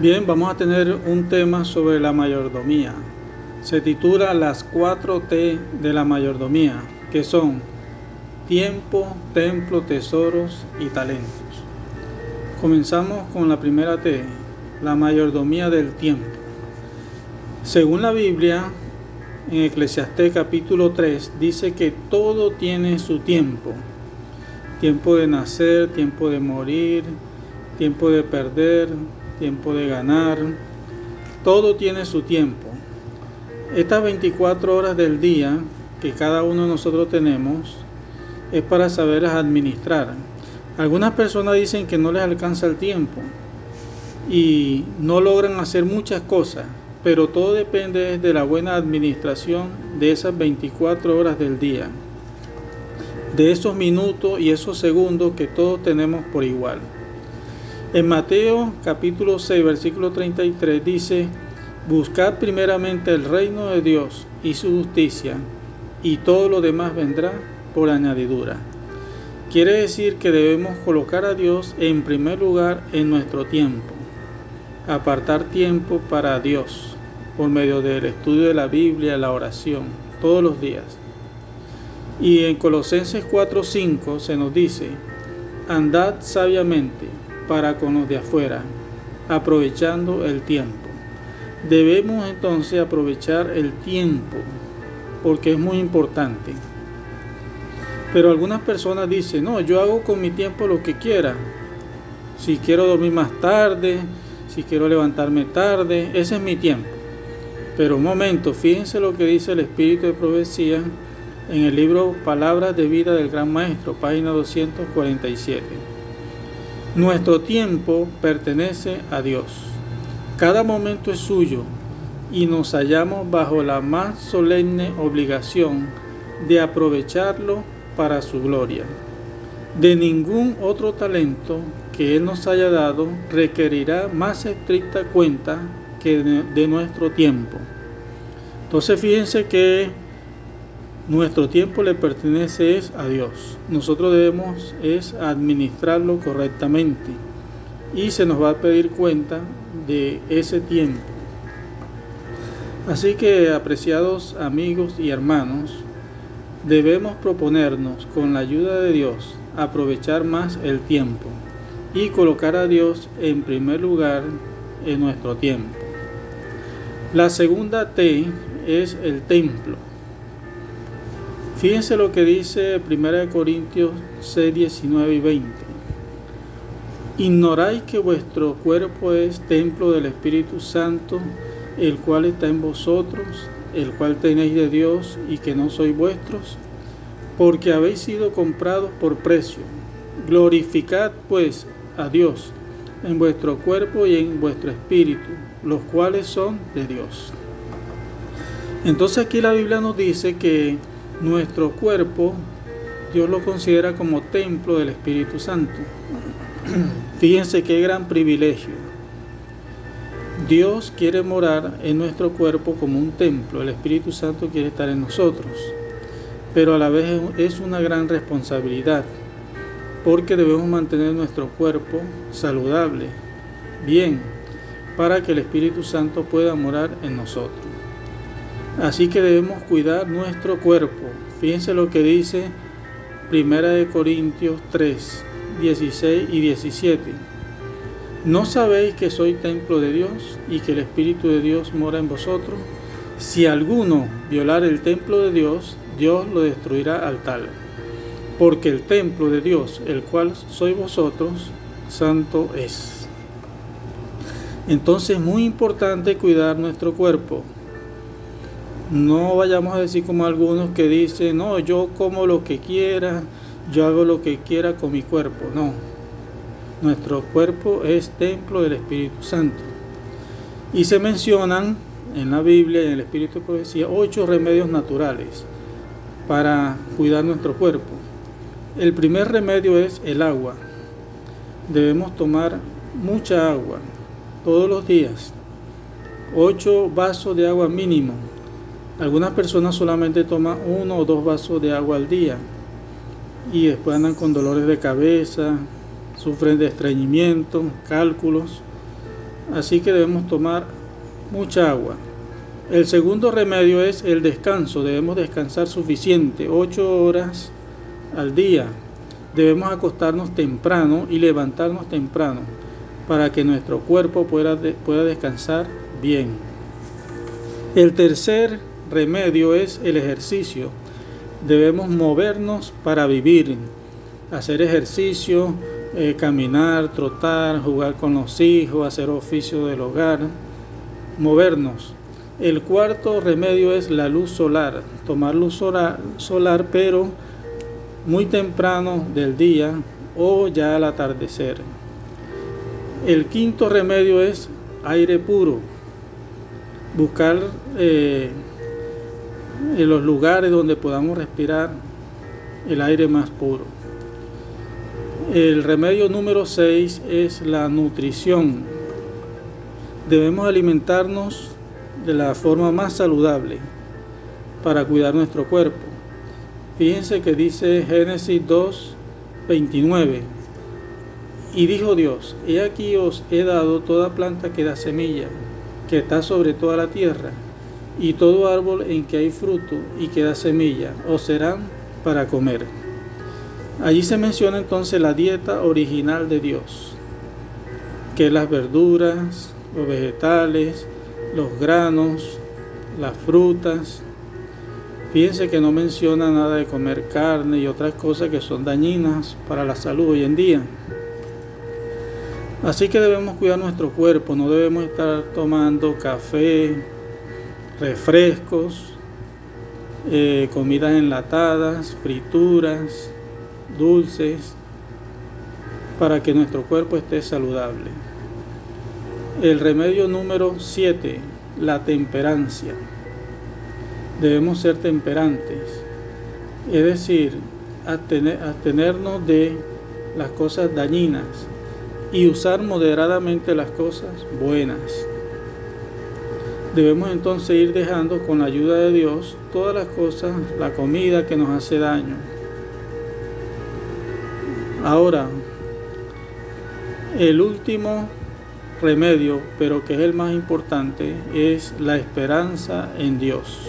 Bien, vamos a tener un tema sobre la mayordomía. Se titula Las cuatro T de la mayordomía, que son tiempo, templo, tesoros y talentos. Comenzamos con la primera T, la mayordomía del tiempo. Según la Biblia, en Eclesiastés capítulo 3 dice que todo tiene su tiempo. Tiempo de nacer, tiempo de morir, tiempo de perder, tiempo de ganar. Todo tiene su tiempo. Estas 24 horas del día que cada uno de nosotros tenemos es para saberlas administrar. Algunas personas dicen que no les alcanza el tiempo y no logran hacer muchas cosas, pero todo depende de la buena administración de esas 24 horas del día, de esos minutos y esos segundos que todos tenemos por igual. En Mateo capítulo 6 versículo 33 dice, Buscad primeramente el reino de Dios y su justicia, y todo lo demás vendrá por añadidura. Quiere decir que debemos colocar a Dios en primer lugar en nuestro tiempo, apartar tiempo para Dios por medio del estudio de la Biblia, la oración, todos los días. Y en Colosenses 4:5 se nos dice, andad sabiamente para con los de afuera, aprovechando el tiempo. Debemos entonces aprovechar el tiempo porque es muy importante. Pero algunas personas dicen, no, yo hago con mi tiempo lo que quiera. Si quiero dormir más tarde, si quiero levantarme tarde, ese es mi tiempo. Pero un momento, fíjense lo que dice el Espíritu de Profecía en el libro Palabras de Vida del Gran Maestro, página 247. Nuestro tiempo pertenece a Dios. Cada momento es suyo y nos hallamos bajo la más solemne obligación de aprovecharlo para su gloria. De ningún otro talento que Él nos haya dado requerirá más estricta cuenta que de nuestro tiempo. Entonces fíjense que nuestro tiempo le pertenece es a Dios. Nosotros debemos es administrarlo correctamente y se nos va a pedir cuenta de ese tiempo. Así que, apreciados amigos y hermanos, debemos proponernos con la ayuda de Dios aprovechar más el tiempo y colocar a Dios en primer lugar en nuestro tiempo. La segunda T es el templo. Fíjense lo que dice 1 Corintios 6, 19 y 20. Ignoráis que vuestro cuerpo es templo del Espíritu Santo, el cual está en vosotros, el cual tenéis de Dios y que no sois vuestros, porque habéis sido comprados por precio. Glorificad pues a Dios en vuestro cuerpo y en vuestro espíritu, los cuales son de Dios. Entonces aquí la Biblia nos dice que nuestro cuerpo, Dios lo considera como templo del Espíritu Santo. Fíjense qué gran privilegio. Dios quiere morar en nuestro cuerpo como un templo, el Espíritu Santo quiere estar en nosotros, pero a la vez es una gran responsabilidad, porque debemos mantener nuestro cuerpo saludable, bien, para que el Espíritu Santo pueda morar en nosotros. Así que debemos cuidar nuestro cuerpo. Fíjense lo que dice Primera de Corintios 3, 16 y 17. ¿No sabéis que soy templo de Dios y que el Espíritu de Dios mora en vosotros? Si alguno violar el templo de Dios, Dios lo destruirá al tal. Porque el templo de Dios, el cual sois vosotros, santo es. Entonces es muy importante cuidar nuestro cuerpo. No vayamos a decir como algunos que dicen, no, yo como lo que quiera, yo hago lo que quiera con mi cuerpo. No, nuestro cuerpo es templo del Espíritu Santo. Y se mencionan en la Biblia en el Espíritu de Profecía ocho remedios naturales para cuidar nuestro cuerpo. El primer remedio es el agua. Debemos tomar mucha agua todos los días. Ocho vasos de agua mínimo algunas personas solamente toman uno o dos vasos de agua al día y después andan con dolores de cabeza, sufren de estreñimiento, cálculos. Así que debemos tomar mucha agua. El segundo remedio es el descanso. Debemos descansar suficiente, 8 horas al día. Debemos acostarnos temprano y levantarnos temprano para que nuestro cuerpo pueda, pueda descansar bien. El tercer remedio es el ejercicio. Debemos movernos para vivir, hacer ejercicio, eh, caminar, trotar, jugar con los hijos, hacer oficio del hogar, movernos. El cuarto remedio es la luz solar, tomar luz solar, pero muy temprano del día o ya al atardecer. El quinto remedio es aire puro, buscar eh, en los lugares donde podamos respirar el aire más puro. El remedio número 6 es la nutrición. Debemos alimentarnos de la forma más saludable para cuidar nuestro cuerpo. Fíjense que dice Génesis 2, 29. Y dijo Dios, he aquí os he dado toda planta que da semilla, que está sobre toda la tierra, y todo árbol en que hay fruto y que da semilla, os serán para comer. Allí se menciona entonces la dieta original de Dios, que las verduras, los vegetales, los granos, las frutas. Fíjense que no menciona nada de comer carne y otras cosas que son dañinas para la salud hoy en día. Así que debemos cuidar nuestro cuerpo, no debemos estar tomando café, refrescos, eh, comidas enlatadas, frituras, dulces, para que nuestro cuerpo esté saludable. El remedio número 7, la temperancia. Debemos ser temperantes, es decir, abstenernos de las cosas dañinas y usar moderadamente las cosas buenas. Debemos entonces ir dejando con la ayuda de Dios todas las cosas, la comida que nos hace daño. Ahora, el último remedio, pero que es el más importante, es la esperanza en Dios.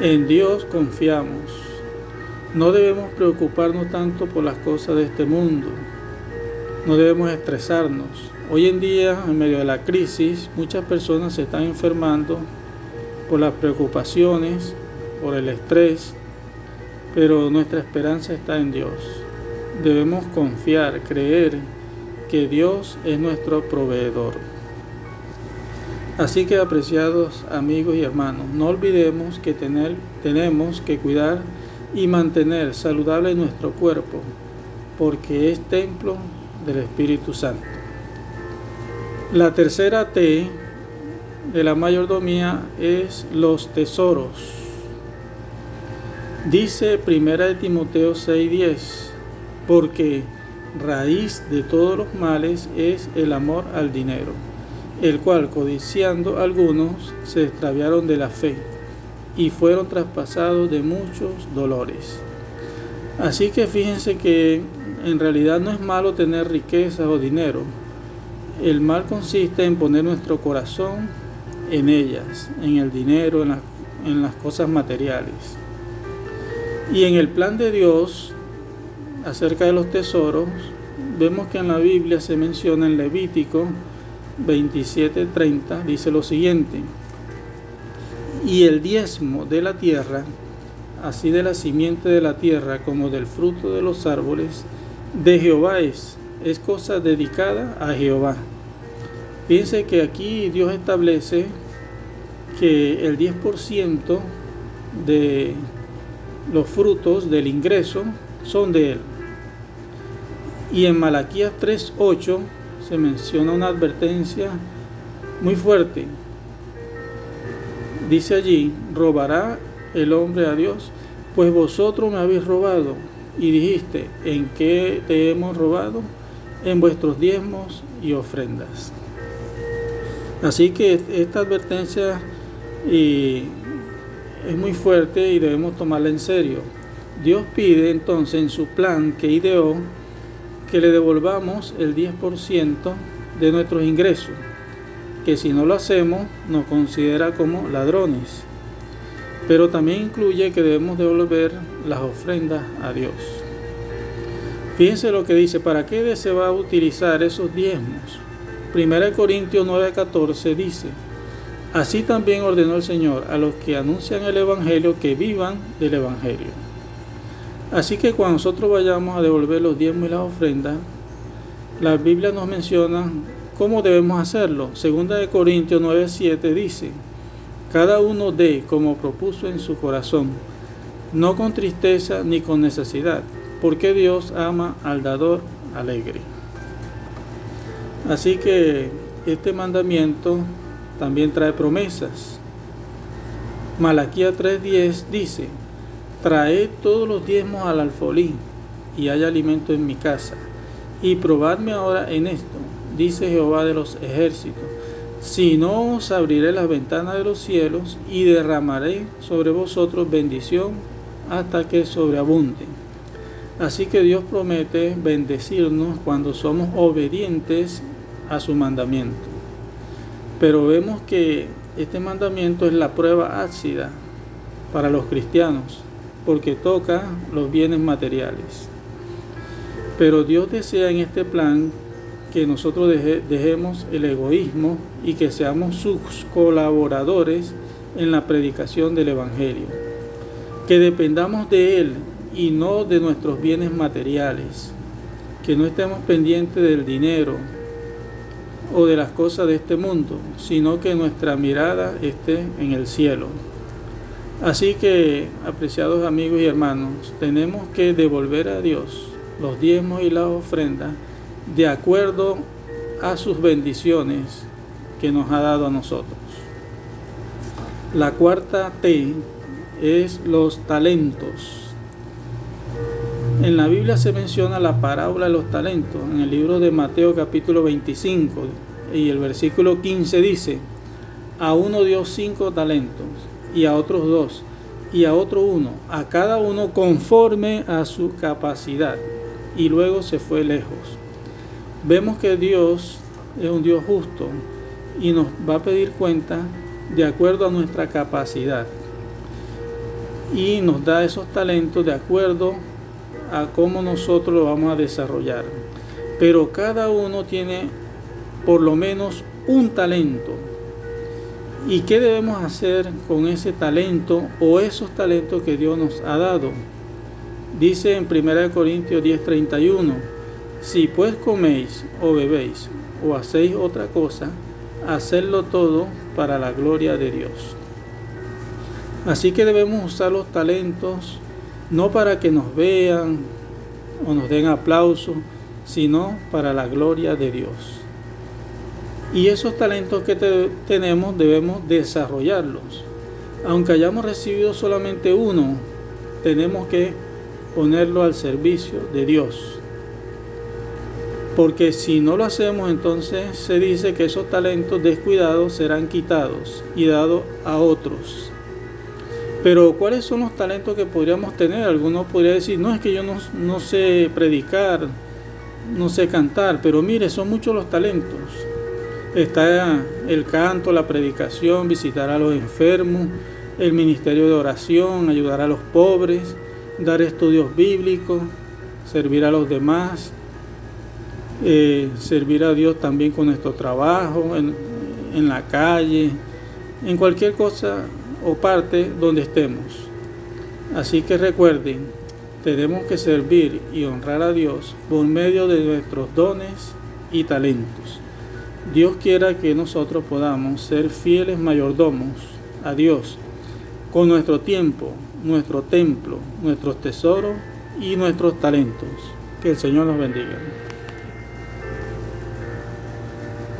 En Dios confiamos. No debemos preocuparnos tanto por las cosas de este mundo. No debemos estresarnos. Hoy en día, en medio de la crisis, muchas personas se están enfermando por las preocupaciones, por el estrés, pero nuestra esperanza está en Dios. Debemos confiar, creer que Dios es nuestro proveedor. Así que apreciados amigos y hermanos, no olvidemos que tener, tenemos que cuidar y mantener saludable nuestro cuerpo, porque es templo del Espíritu Santo. La tercera T de la mayordomía es los tesoros. Dice 1 Timoteo 6:10, porque raíz de todos los males es el amor al dinero, el cual codiciando algunos se extraviaron de la fe y fueron traspasados de muchos dolores. Así que fíjense que en realidad no es malo tener riquezas o dinero. El mal consiste en poner nuestro corazón en ellas, en el dinero, en, las cosas materiales. Y en el plan de Dios acerca de los tesoros, vemos que en la Biblia se menciona en Levítico 27:30, dice lo siguiente, y el diezmo de la tierra, así de la simiente de la tierra como del fruto de los árboles, de Jehová es, es cosa dedicada a Jehová. Fíjense que aquí Dios establece que el 10% de los frutos del ingreso son de Él. Y en Malaquías 3.8 se menciona una advertencia muy fuerte. Dice allí, robará el hombre a Dios, pues vosotros me habéis robado. Y dijiste, ¿en qué te hemos robado? En vuestros diezmos y ofrendas. Así que esta advertencia es muy fuerte y debemos tomarla en serio. Dios pide entonces en su plan que ideó que le devolvamos el 10% de nuestros ingresos, que si no lo hacemos nos considera como ladrones. Pero también incluye que debemos devolver las ofrendas a Dios. Fíjense lo que dice, ¿para qué se va a utilizar esos diezmos? 1 Corintios 9:14 dice, Así también ordenó el Señor a los que anuncian el Evangelio que vivan del Evangelio. Así que cuando nosotros vayamos a devolver los diezmos y las ofrendas, la Biblia nos menciona cómo debemos hacerlo. Segunda de Corintios 9:7 dice, cada uno dé como propuso en su corazón, no con tristeza ni con necesidad, porque Dios ama al dador alegre. Así que este mandamiento también trae promesas. Malaquía 3:10 dice, traed todos los diezmos al alfolí y hay alimento en mi casa. Y probadme ahora en esto, dice Jehová de los ejércitos, si no os abriré las ventanas de los cielos y derramaré sobre vosotros bendición hasta que sobreabunde. Así que Dios promete bendecirnos cuando somos obedientes a su mandamiento. Pero vemos que este mandamiento es la prueba ácida para los cristianos, porque toca los bienes materiales. Pero Dios desea en este plan que nosotros dejemos el egoísmo y que seamos sus colaboradores en la predicación del Evangelio. Que dependamos de Él y no de nuestros bienes materiales. Que no estemos pendientes del dinero, o de las cosas de este mundo, sino que nuestra mirada esté en el cielo. Así que, apreciados amigos y hermanos, tenemos que devolver a Dios los diezmos y las ofrendas de acuerdo a sus bendiciones que nos ha dado a nosotros. La cuarta T es los talentos. En la Biblia se menciona la parábola de los talentos. En el libro de Mateo capítulo 25 y el versículo 15 dice, a uno dio cinco talentos y a otros dos y a otro uno, a cada uno conforme a su capacidad. Y luego se fue lejos. Vemos que Dios es un Dios justo y nos va a pedir cuenta de acuerdo a nuestra capacidad. Y nos da esos talentos de acuerdo a cómo nosotros lo vamos a desarrollar. Pero cada uno tiene por lo menos un talento. ¿Y qué debemos hacer con ese talento o esos talentos que Dios nos ha dado? Dice en 1 Corintios 10:31, si pues coméis o bebéis o hacéis otra cosa, hacedlo todo para la gloria de Dios. Así que debemos usar los talentos no para que nos vean o nos den aplauso, sino para la gloria de Dios. Y esos talentos que tenemos debemos desarrollarlos. Aunque hayamos recibido solamente uno, tenemos que ponerlo al servicio de Dios. Porque si no lo hacemos, entonces se dice que esos talentos descuidados serán quitados y dados a otros. Pero ¿cuáles son los talentos que podríamos tener? Algunos podrían decir, no es que yo no, sé predicar, no sé cantar, pero mire, son muchos los talentos. Está el canto, la predicación, visitar a los enfermos, el ministerio de oración, ayudar a los pobres, dar estudios bíblicos, servir a los demás, eh, servir a Dios también con nuestro trabajo, en, en la calle, en cualquier cosa o parte donde estemos. Así que recuerden, tenemos que servir y honrar a Dios por medio de nuestros dones y talentos. Dios quiera que nosotros podamos ser fieles mayordomos a Dios con nuestro tiempo, nuestro templo, nuestros tesoros y nuestros talentos. Que el Señor nos bendiga.